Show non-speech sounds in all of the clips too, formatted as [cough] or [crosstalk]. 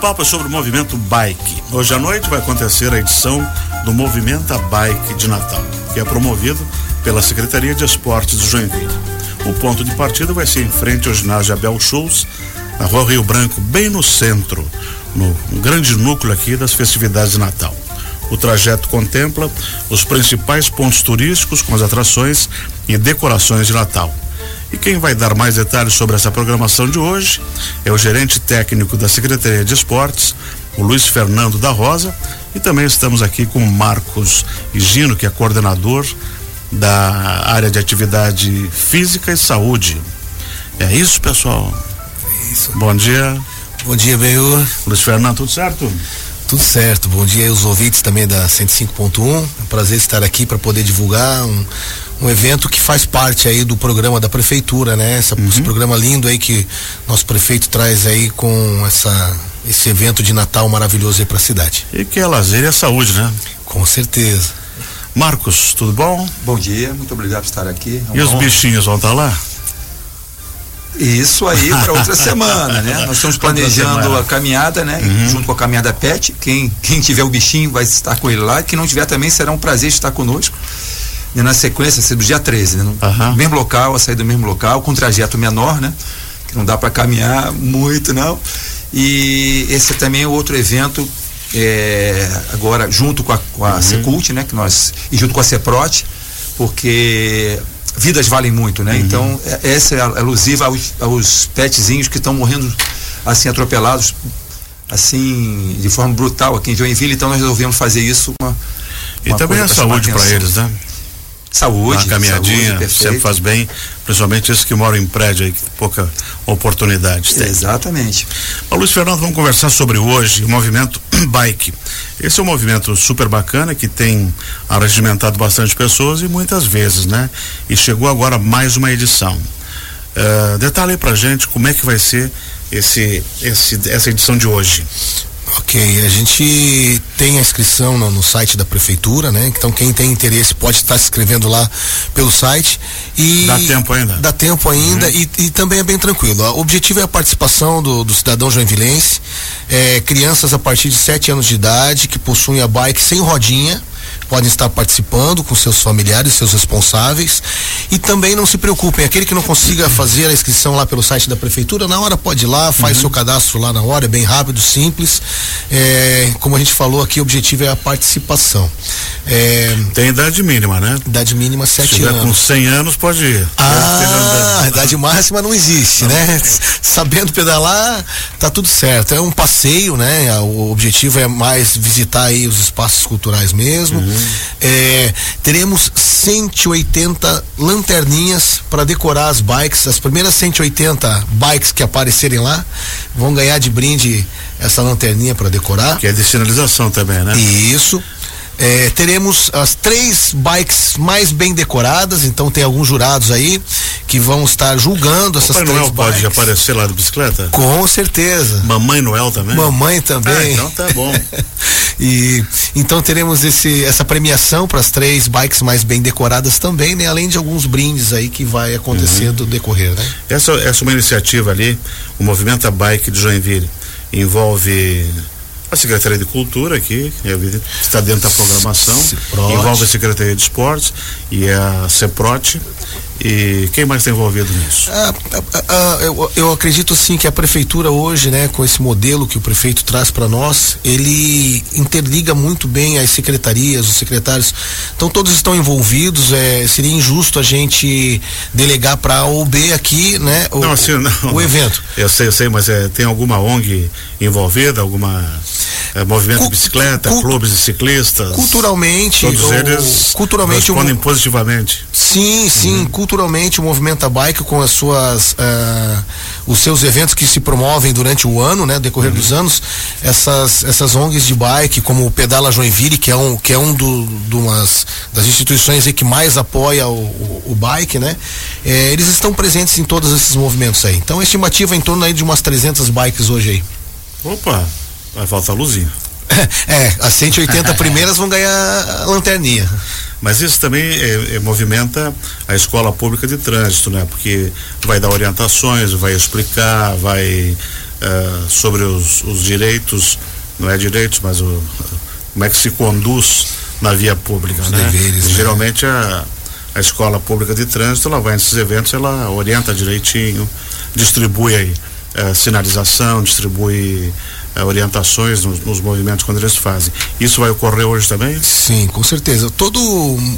papo é sobre o movimento bike. Hoje à noite vai acontecer a edição do Movimenta Bike de Natal, que é promovido pela Secretaria de Esportes de Joinville. O ponto de partida vai ser em frente ao ginásio Abel Schultz, na rua Rio Branco, bem no centro, no grande núcleo aqui das festividades de Natal. O trajeto contempla os principais pontos turísticos com as atrações e decorações de Natal. E quem vai dar mais detalhes sobre essa programação de hoje é o gerente técnico da Secretaria de Esportes, o Luiz Fernando da Rosa, e também estamos aqui com o Marcos Higino, que é coordenador da área de atividade física e saúde. É isso, pessoal? É isso. Bom dia. Bom dia, Benhur. Luiz Fernando, tudo certo? Tudo certo. Bom dia aos ouvintes também da 105.1. É um prazer estar aqui para poder divulgar um, um evento que faz parte aí do programa da prefeitura, né? Essa, uhum. Esse programa lindo aí que nosso prefeito traz aí com essa esse evento de Natal maravilhoso aí para a cidade. E que é lazer e a saúde, né? Com certeza. Marcos, tudo bom? Bom dia, muito obrigado por estar aqui. É e os honra. bichinhos vão estar lá? Isso aí para outra [laughs] semana, né? Nós estamos planejando a caminhada, né? Uhum. Junto com a caminhada PET. Quem, quem tiver o bichinho vai estar com ele lá. Quem não tiver também será um prazer estar conosco. E na sequência, dia 13, né? No uhum. mesmo local, a sair do mesmo local, com trajeto menor, né? Que não dá para caminhar muito, não. E esse é também outro evento é, agora junto com a, com a uhum. Secult, né? Que nós, e junto com a Ceprote, porque vidas valem muito, né? Uhum. Então, é, essa é alusiva aos, aos petzinhos que estão morrendo assim atropelados assim de forma brutal aqui em Joinville, então nós resolvemos fazer isso uma, uma e também a saúde para eles, né? Saúde, uma caminhadinha saúde, sempre faz bem, principalmente esses que moram em prédio aí, que pouca oportunidade tem. Exatamente. Luiz Fernando, vamos conversar sobre hoje o movimento [clears throat] bike. Esse é um movimento super bacana que tem arregimentado bastante pessoas e muitas vezes, né? E chegou agora mais uma edição. Uh, detalhe aí pra gente como é que vai ser esse, esse, essa edição de hoje. Ok, a gente tem a inscrição no, no, site da prefeitura, né? Então quem tem interesse pode estar se inscrevendo lá pelo site e dá tempo ainda. Dá tempo ainda uhum. e, e, também é bem tranquilo. O objetivo é a participação do, do cidadão joinvilense, é, crianças a partir de 7 anos de idade que possuem a bike sem rodinha podem estar participando com seus familiares, seus responsáveis. E também não se preocupem, aquele que não consiga fazer a inscrição lá pelo site da prefeitura, na hora pode ir lá, faz uhum. seu cadastro lá na hora, é bem rápido, simples. É, como a gente falou aqui, o objetivo é a participação. É, Tem idade mínima, né? Idade mínima, sete anos. com 100 anos pode ir. Ah, a idade máxima não existe, não. né? Sabendo pedalar, tá tudo certo. É um passeio, né? O objetivo é mais visitar aí os espaços culturais mesmo. Uhum. É, teremos 180 lanterninhas para decorar as bikes. As primeiras 180 bikes que aparecerem lá vão ganhar de brinde essa lanterninha para decorar. Que é de sinalização também, né? Isso. É, teremos as três bikes mais bem decoradas, então tem alguns jurados aí que vão estar julgando essas Papai três Noel bikes. pode aparecer lá de bicicleta? Com certeza. Mamãe Noel também? Mamãe também. Ah, então tá bom. [laughs] e então teremos esse, essa premiação para as três bikes mais bem decoradas também, né? Além de alguns brindes aí que vai acontecendo uhum. decorrer, né? Essa, essa é uma iniciativa ali, o Movimento Bike de Joinville envolve a Secretaria de Cultura aqui, está dentro da programação, Ciprote. envolve a Secretaria de Esportes e a CEPROT. E quem mais está envolvido nisso? Ah, ah, ah, eu, eu, acredito sim que a prefeitura hoje, né, com esse modelo que o prefeito traz para nós, ele interliga muito bem as secretarias, os secretários. Então todos estão envolvidos. É, seria injusto a gente delegar para a OB aqui, né? O, não, assim, não, o evento. Eu sei, eu sei, mas é, tem alguma ONG envolvida, alguma é, movimento de bicicleta, clubes de ciclistas. Culturalmente, todos eles culturalmente respondem um, positivamente. Sim, sim, uhum. culturalmente o movimento bike com as suas uh, os seus eventos que se promovem durante o ano, né, decorrer uhum. dos anos, essas essas ONGs de bike como o Pedala Joinville, que é um que é um do, do umas, das instituições que mais apoia o, o, o bike, né? É, eles estão presentes em todos esses movimentos aí. Então a estimativa em torno aí de umas 300 bikes hoje aí. Opa, Vai faltar luzinha. [laughs] é, as 180 primeiras vão ganhar a lanterninha. Mas isso também é, é, movimenta a escola pública de trânsito, né? Porque vai dar orientações, vai explicar, vai uh, sobre os, os, direitos, não é direitos, mas o, como é que se conduz na via pública, os né? Deveres, né? Geralmente a, a escola pública de trânsito, ela vai nesses eventos, ela orienta direitinho, distribui aí, uh, sinalização, distribui uh, orientações nos, nos, movimentos quando eles fazem. Isso vai ocorrer hoje também? Sim, com certeza. Todo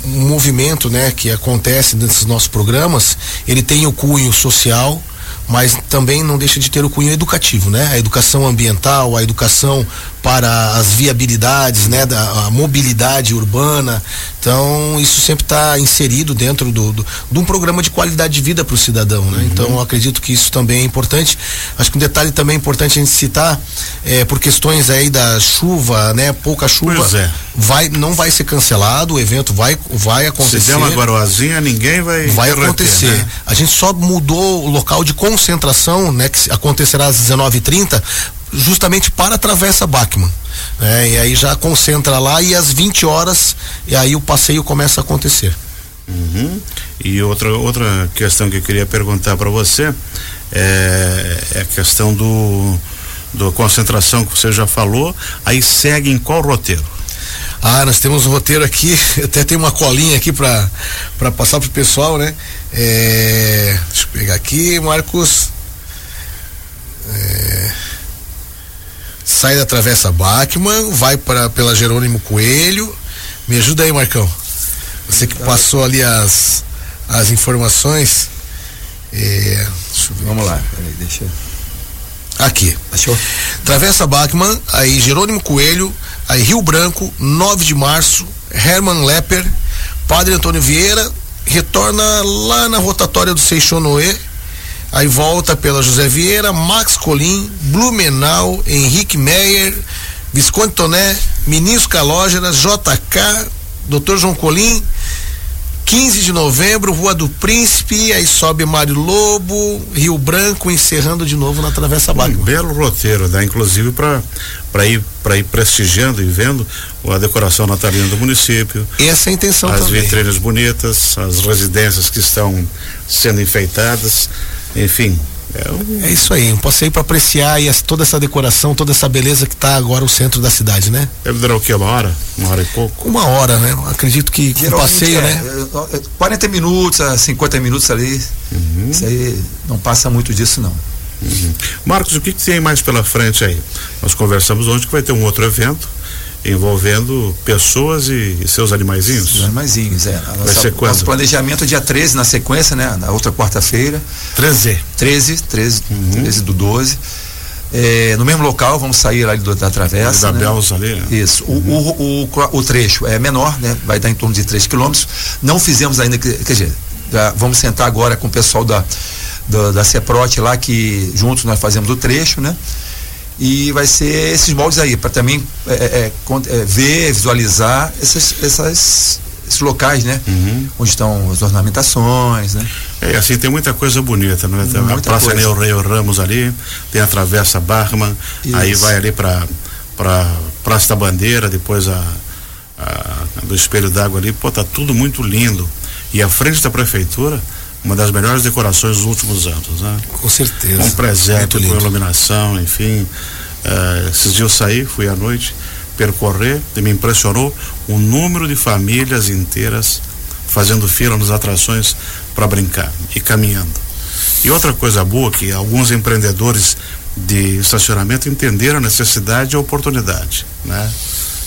movimento, né, que acontece nesses nossos programas, ele tem o cunho social, mas também não deixa de ter o cunho educativo, né? A educação ambiental, a educação para as viabilidades, né, da mobilidade urbana. Então, isso sempre está inserido dentro do, do, de um programa de qualidade de vida para o cidadão, né? Uhum. Então, acredito que isso também é importante. Acho que um detalhe também importante a gente citar, é, por questões aí da chuva, né, pouca chuva, é. vai, não vai ser cancelado, o evento vai, vai acontecer. Se der uma garoazinha, ninguém vai. Vai acontecer. Né? A gente só mudou o local de concentração, né, que acontecerá às 19h30 justamente para a Travessa Bachmann. É, e aí já concentra lá e às 20 horas e aí o passeio começa a acontecer. Uhum. E outra, outra questão que eu queria perguntar para você é, é, a questão do, do concentração que você já falou, aí segue em qual roteiro? Ah, nós temos um roteiro aqui, [laughs] até tem uma colinha aqui para passar pro pessoal, né? É, deixa eu pegar aqui, Marcos. É, sai da Travessa Bachmann, vai para pela Jerônimo Coelho. Me ajuda aí, Marcão. Você que passou ali as, as informações. É, Vamos lá, peraí, deixa. Aqui. Achou? Travessa Bachmann, aí Jerônimo Coelho, aí Rio Branco, 9 de março, Herman Lepper, Padre Antônio Vieira, retorna lá na rotatória do Seixonoe, Aí volta pela José Vieira, Max Colim, Blumenau, Henrique Meyer, Visconde Toné, Ministro Calógeras, JK, Dr. João Colim, 15 de novembro, Rua do Príncipe, aí sobe Mário Lobo, Rio Branco, encerrando de novo na Travessa Baga. Um belo roteiro, né? Inclusive para para ir para ir prestigiando e vendo a decoração natalina do município. Essa é a intenção as também. As vitrines bonitas, as residências que estão sendo enfeitadas enfim. É, um... é isso aí, um passeio para apreciar e toda essa decoração, toda essa beleza que está agora o centro da cidade, né? Deve durar o quê? Uma hora? Uma hora e pouco? Uma hora, né? Acredito que um passeio, é, né? 40 minutos a 50 minutos ali. Uhum. Isso aí não passa muito disso, não. Uhum. Marcos, o que, que tem mais pela frente aí? Nós conversamos ontem que vai ter um outro evento envolvendo pessoas e, e seus animaizinhos? Os animaizinhos, é. Nossa, Vai ser quando? Nosso planejamento é dia 13 na sequência, né? Na outra quarta-feira. 13? 13, 13, uhum. 13 do 12. É, no mesmo local, vamos sair ali do, da travessa. Da né? Belza ali. Né? Isso. Uhum. O, o, o, o, trecho é menor, né? Vai dar em torno de 3 quilômetros. Não fizemos ainda, quer dizer, vamos sentar agora com o pessoal da, da, da CEPROT lá, que juntos nós fazemos o trecho, né? E vai ser esses moldes aí, para também é, é, é, é, ver, visualizar essas, essas, esses locais, né? Uhum. Onde estão as ornamentações, né? É, assim, tem muita coisa bonita, né? Tem muita a Praça Neo Rei Ramos ali, tem a Travessa Barman, Isso. aí vai ali para para Praça da Bandeira, depois a, a do Espelho d'Água ali, pô, tá tudo muito lindo. E a frente da prefeitura, uma das melhores decorações dos últimos anos, né? Com certeza. Com presépio, com iluminação, enfim. Uh, esses dias eu saí, fui à noite percorrer e me impressionou o número de famílias inteiras fazendo fila nas atrações para brincar e caminhando. E outra coisa boa que alguns empreendedores de estacionamento entenderam a necessidade e a oportunidade, né?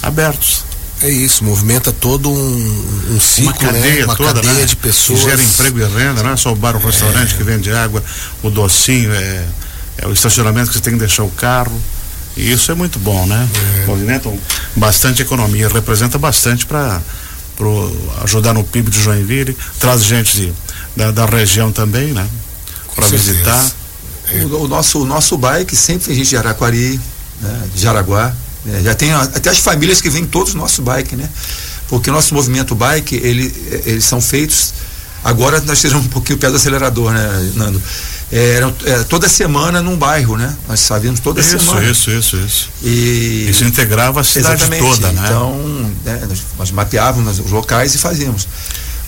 Abertos é isso, movimenta todo um, um ciclo, uma né? cadeia, né? uma toda, cadeia né? de pessoas. Que gera emprego e renda, não é só o bar, o restaurante é. que vende água, o docinho, é, é, o estacionamento que você tem que deixar o carro. E isso é muito bom, né? É. Movimenta bastante economia, representa bastante para ajudar no PIB de Joinville, traz gente de, da, da região também, né? Para visitar. O, o, nosso, o nosso bike sempre tem gente de Araquari, né? de Jaraguá, é, já tem até as famílias que vêm todos os nossos bike, né? Porque o nosso movimento bike, ele, eles são feitos. Agora nós tiramos um pouquinho o pé do acelerador, né, Nando? É, é, toda semana num bairro, né? Nós sabíamos toda isso, semana. Isso, isso, isso. E isso integrava a cidade toda, né? Então, né, nós, nós mapeávamos os locais e fazíamos.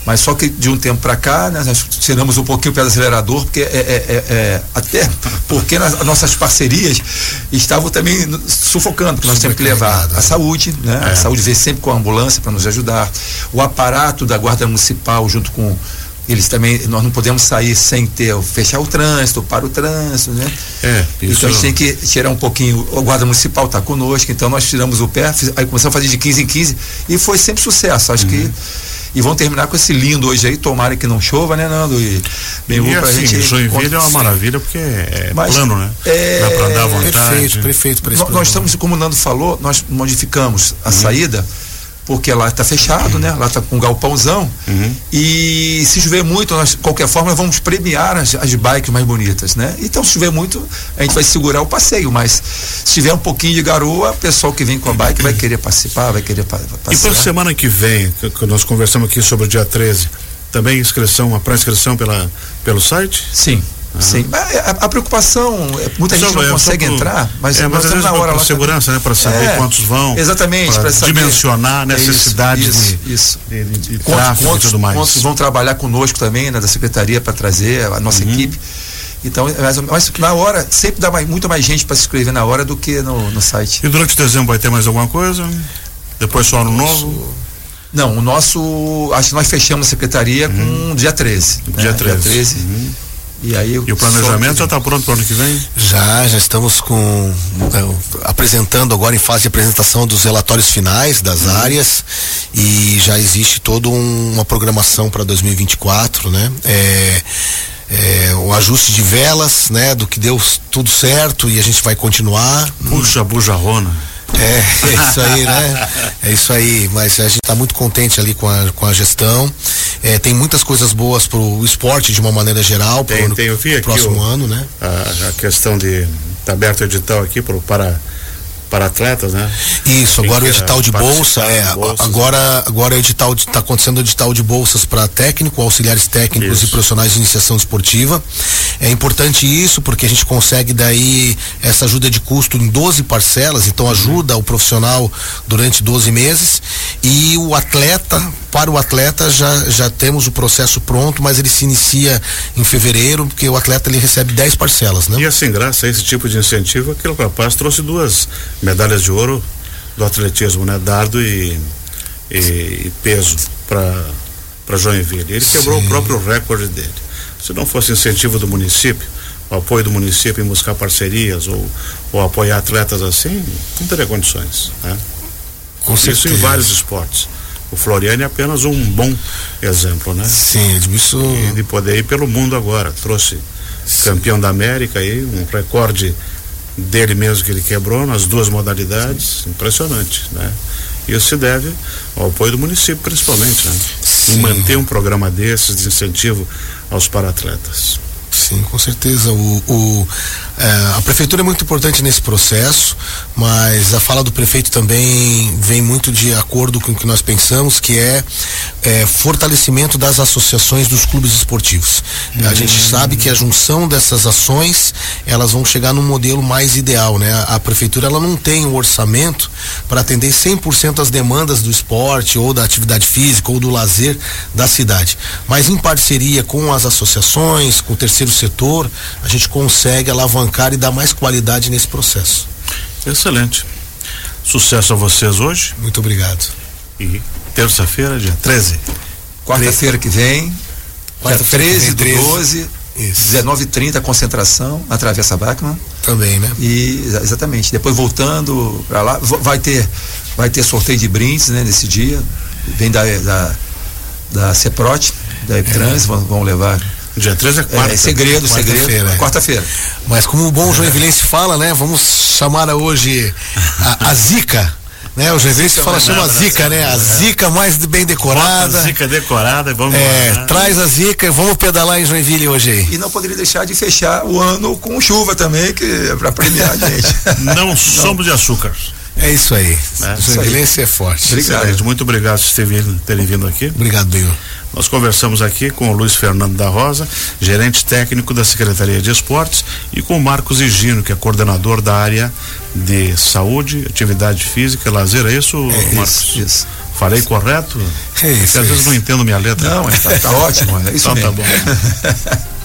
Mas só que de um tempo para cá, né, nós tiramos um pouquinho o pé do acelerador, porque é, é, é, é até porque nas nossas parcerias estavam também sufocando, porque nós temos que levar a saúde, né? A é. saúde vem sempre com a ambulância para nos ajudar, o aparato da Guarda Municipal junto com eles também, nós não podemos sair sem ter, fechar o trânsito, para o trânsito, né? É, isso. Então a gente tem que tirar um pouquinho, o guarda municipal está conosco, então nós tiramos o pé, aí começamos a fazer de 15 em 15 e foi sempre sucesso, acho uhum. que e vão terminar com esse lindo hoje aí, tomara que não chova, né, Nando? E bem e assim, gente. Joinville é uma maravilha porque é Mas, plano, né? É, Dá para andar à vontade. Perfeito, perfeito. Nós, nós estamos, como o Nando falou, nós modificamos a uhum. saída porque lá está fechado, né? Lá está com um galpãozão. Uhum. E se chover muito, nós, de qualquer forma, vamos premiar as, as bikes mais bonitas, né? Então, se chover muito, a gente vai segurar o passeio, mas se tiver um pouquinho de garoa, o pessoal que vem com a bike vai querer participar, vai querer passear. E para semana que vem, que nós conversamos aqui sobre o dia 13, também inscrição, a pré-inscrição pela, pelo site? Sim. Sim, é, a, a, preocupação, é, muita só, gente não consegue pro, entrar, mas, é, mas na hora para segurança, né, para saber é, quantos vão, exatamente, para dimensionar a necessidade isso, de, isso. de, de, quantos, quantos, e tudo mais. Quantos vão trabalhar conosco também, né, da secretaria para trazer a nossa uhum. equipe. Então, mas, mas, na hora, sempre dá mais, muito mais gente para se inscrever na hora do que no, no site. E durante dezembro vai ter mais alguma coisa? Depois só no novo? Não, o nosso. Acho que nós fechamos a secretaria uhum. com dia 13. Dia né? 13. Dia 13. Uhum. E, aí, e o planejamento já está pronto para o ano que vem? Já, já estamos com é, apresentando agora em fase de apresentação dos relatórios finais das uhum. áreas e já existe toda um, uma programação para 2024, né? É, é, o ajuste de velas, né? Do que deu tudo certo e a gente vai continuar. Puxa, bujarrona. É, é isso aí, né? É isso aí, mas a gente está muito contente ali com a, com a gestão. É, tem muitas coisas boas para o esporte de uma maneira geral, tem, tem, eu vi próximo o, ano, né? A, a questão de tá aberto o edital aqui pro, para para atletas, né? Isso, agora o edital de bolsa, é, bolsas. agora agora o edital está acontecendo o edital de bolsas para técnico, auxiliares técnicos isso. e profissionais de iniciação esportiva. É importante isso porque a gente consegue daí essa ajuda de custo em 12 parcelas, então ajuda o profissional durante 12 meses e o atleta, para o atleta já já temos o processo pronto, mas ele se inicia em fevereiro, porque o atleta ele recebe 10 parcelas, né? E assim, graças a esse tipo de incentivo, aquele rapaz trouxe duas medalhas de ouro do atletismo, né? Dardo e, e, e peso para para Joinville. Ele Sim. quebrou o próprio recorde dele. Se não fosse incentivo do município, o apoio do município em buscar parcerias ou, ou apoiar atletas assim, não teria condições, né? Com isso certeza. em vários esportes. O Floriano é apenas um bom exemplo, né? Sim, isso. E de poder ir pelo mundo agora. Trouxe Sim. campeão da América aí, um recorde dele mesmo que ele quebrou nas duas modalidades, Sim. impressionante, né? Isso se deve ao apoio do município, principalmente, né? Sim. Em manter um programa desses de incentivo aos paratletas. Sim, com certeza. O, o é, a prefeitura é muito importante nesse processo, mas a fala do prefeito também vem muito de acordo com o que nós pensamos, que é, é fortalecimento das associações dos clubes esportivos. Hum. A gente hum. sabe que a junção dessas ações, elas vão chegar num modelo mais ideal, né? A, a prefeitura ela não tem o um orçamento para atender 100% as demandas do esporte ou da atividade física ou do lazer da cidade, mas em parceria com as associações, com o terceiro setor, a gente consegue alavancar e dar mais qualidade nesse processo. Excelente. Sucesso a vocês hoje. Muito obrigado. E terça-feira, dia 13. Quarta-feira que vem, dia 13 do 12. 19h30 concentração na Travessa Bachmann. Também, né? E exatamente. Depois voltando para lá, vai ter vai ter sorteio de brindes, né, nesse dia. Vem da da, da Ceprote, da Trans, é. vão, vão levar Dia 13 é quarta. É, segredo, quarta segredo. Quarta-feira. Mas como o bom Joinvilense fala, né? Vamos chamar hoje a, a Zica. Né, o Joinvilense fala, chama a Zica, né? A Zica mais bem decorada. Zica decorada, vamos é, lá. Traz a Zica e vamos pedalar em Joinville hoje aí. E não poderia deixar de fechar o ano com chuva também, que é para premiar a [laughs] gente. Não, somos de açúcar. É isso aí. É, o Joinvilense é forte. Obrigado. Muito obrigado por terem vindo aqui. Obrigado, Binho. Nós conversamos aqui com o Luiz Fernando da Rosa, gerente técnico da Secretaria de Esportes, e com o Marcos Higino, que é coordenador da área de saúde, atividade física e lazer. É isso, é, Marcos? Isso, isso. Falei correto? É isso. Porque às é vezes isso. não entendo minha letra. Não, tá, tá ótimo, é isso então tá mesmo. bom. [laughs]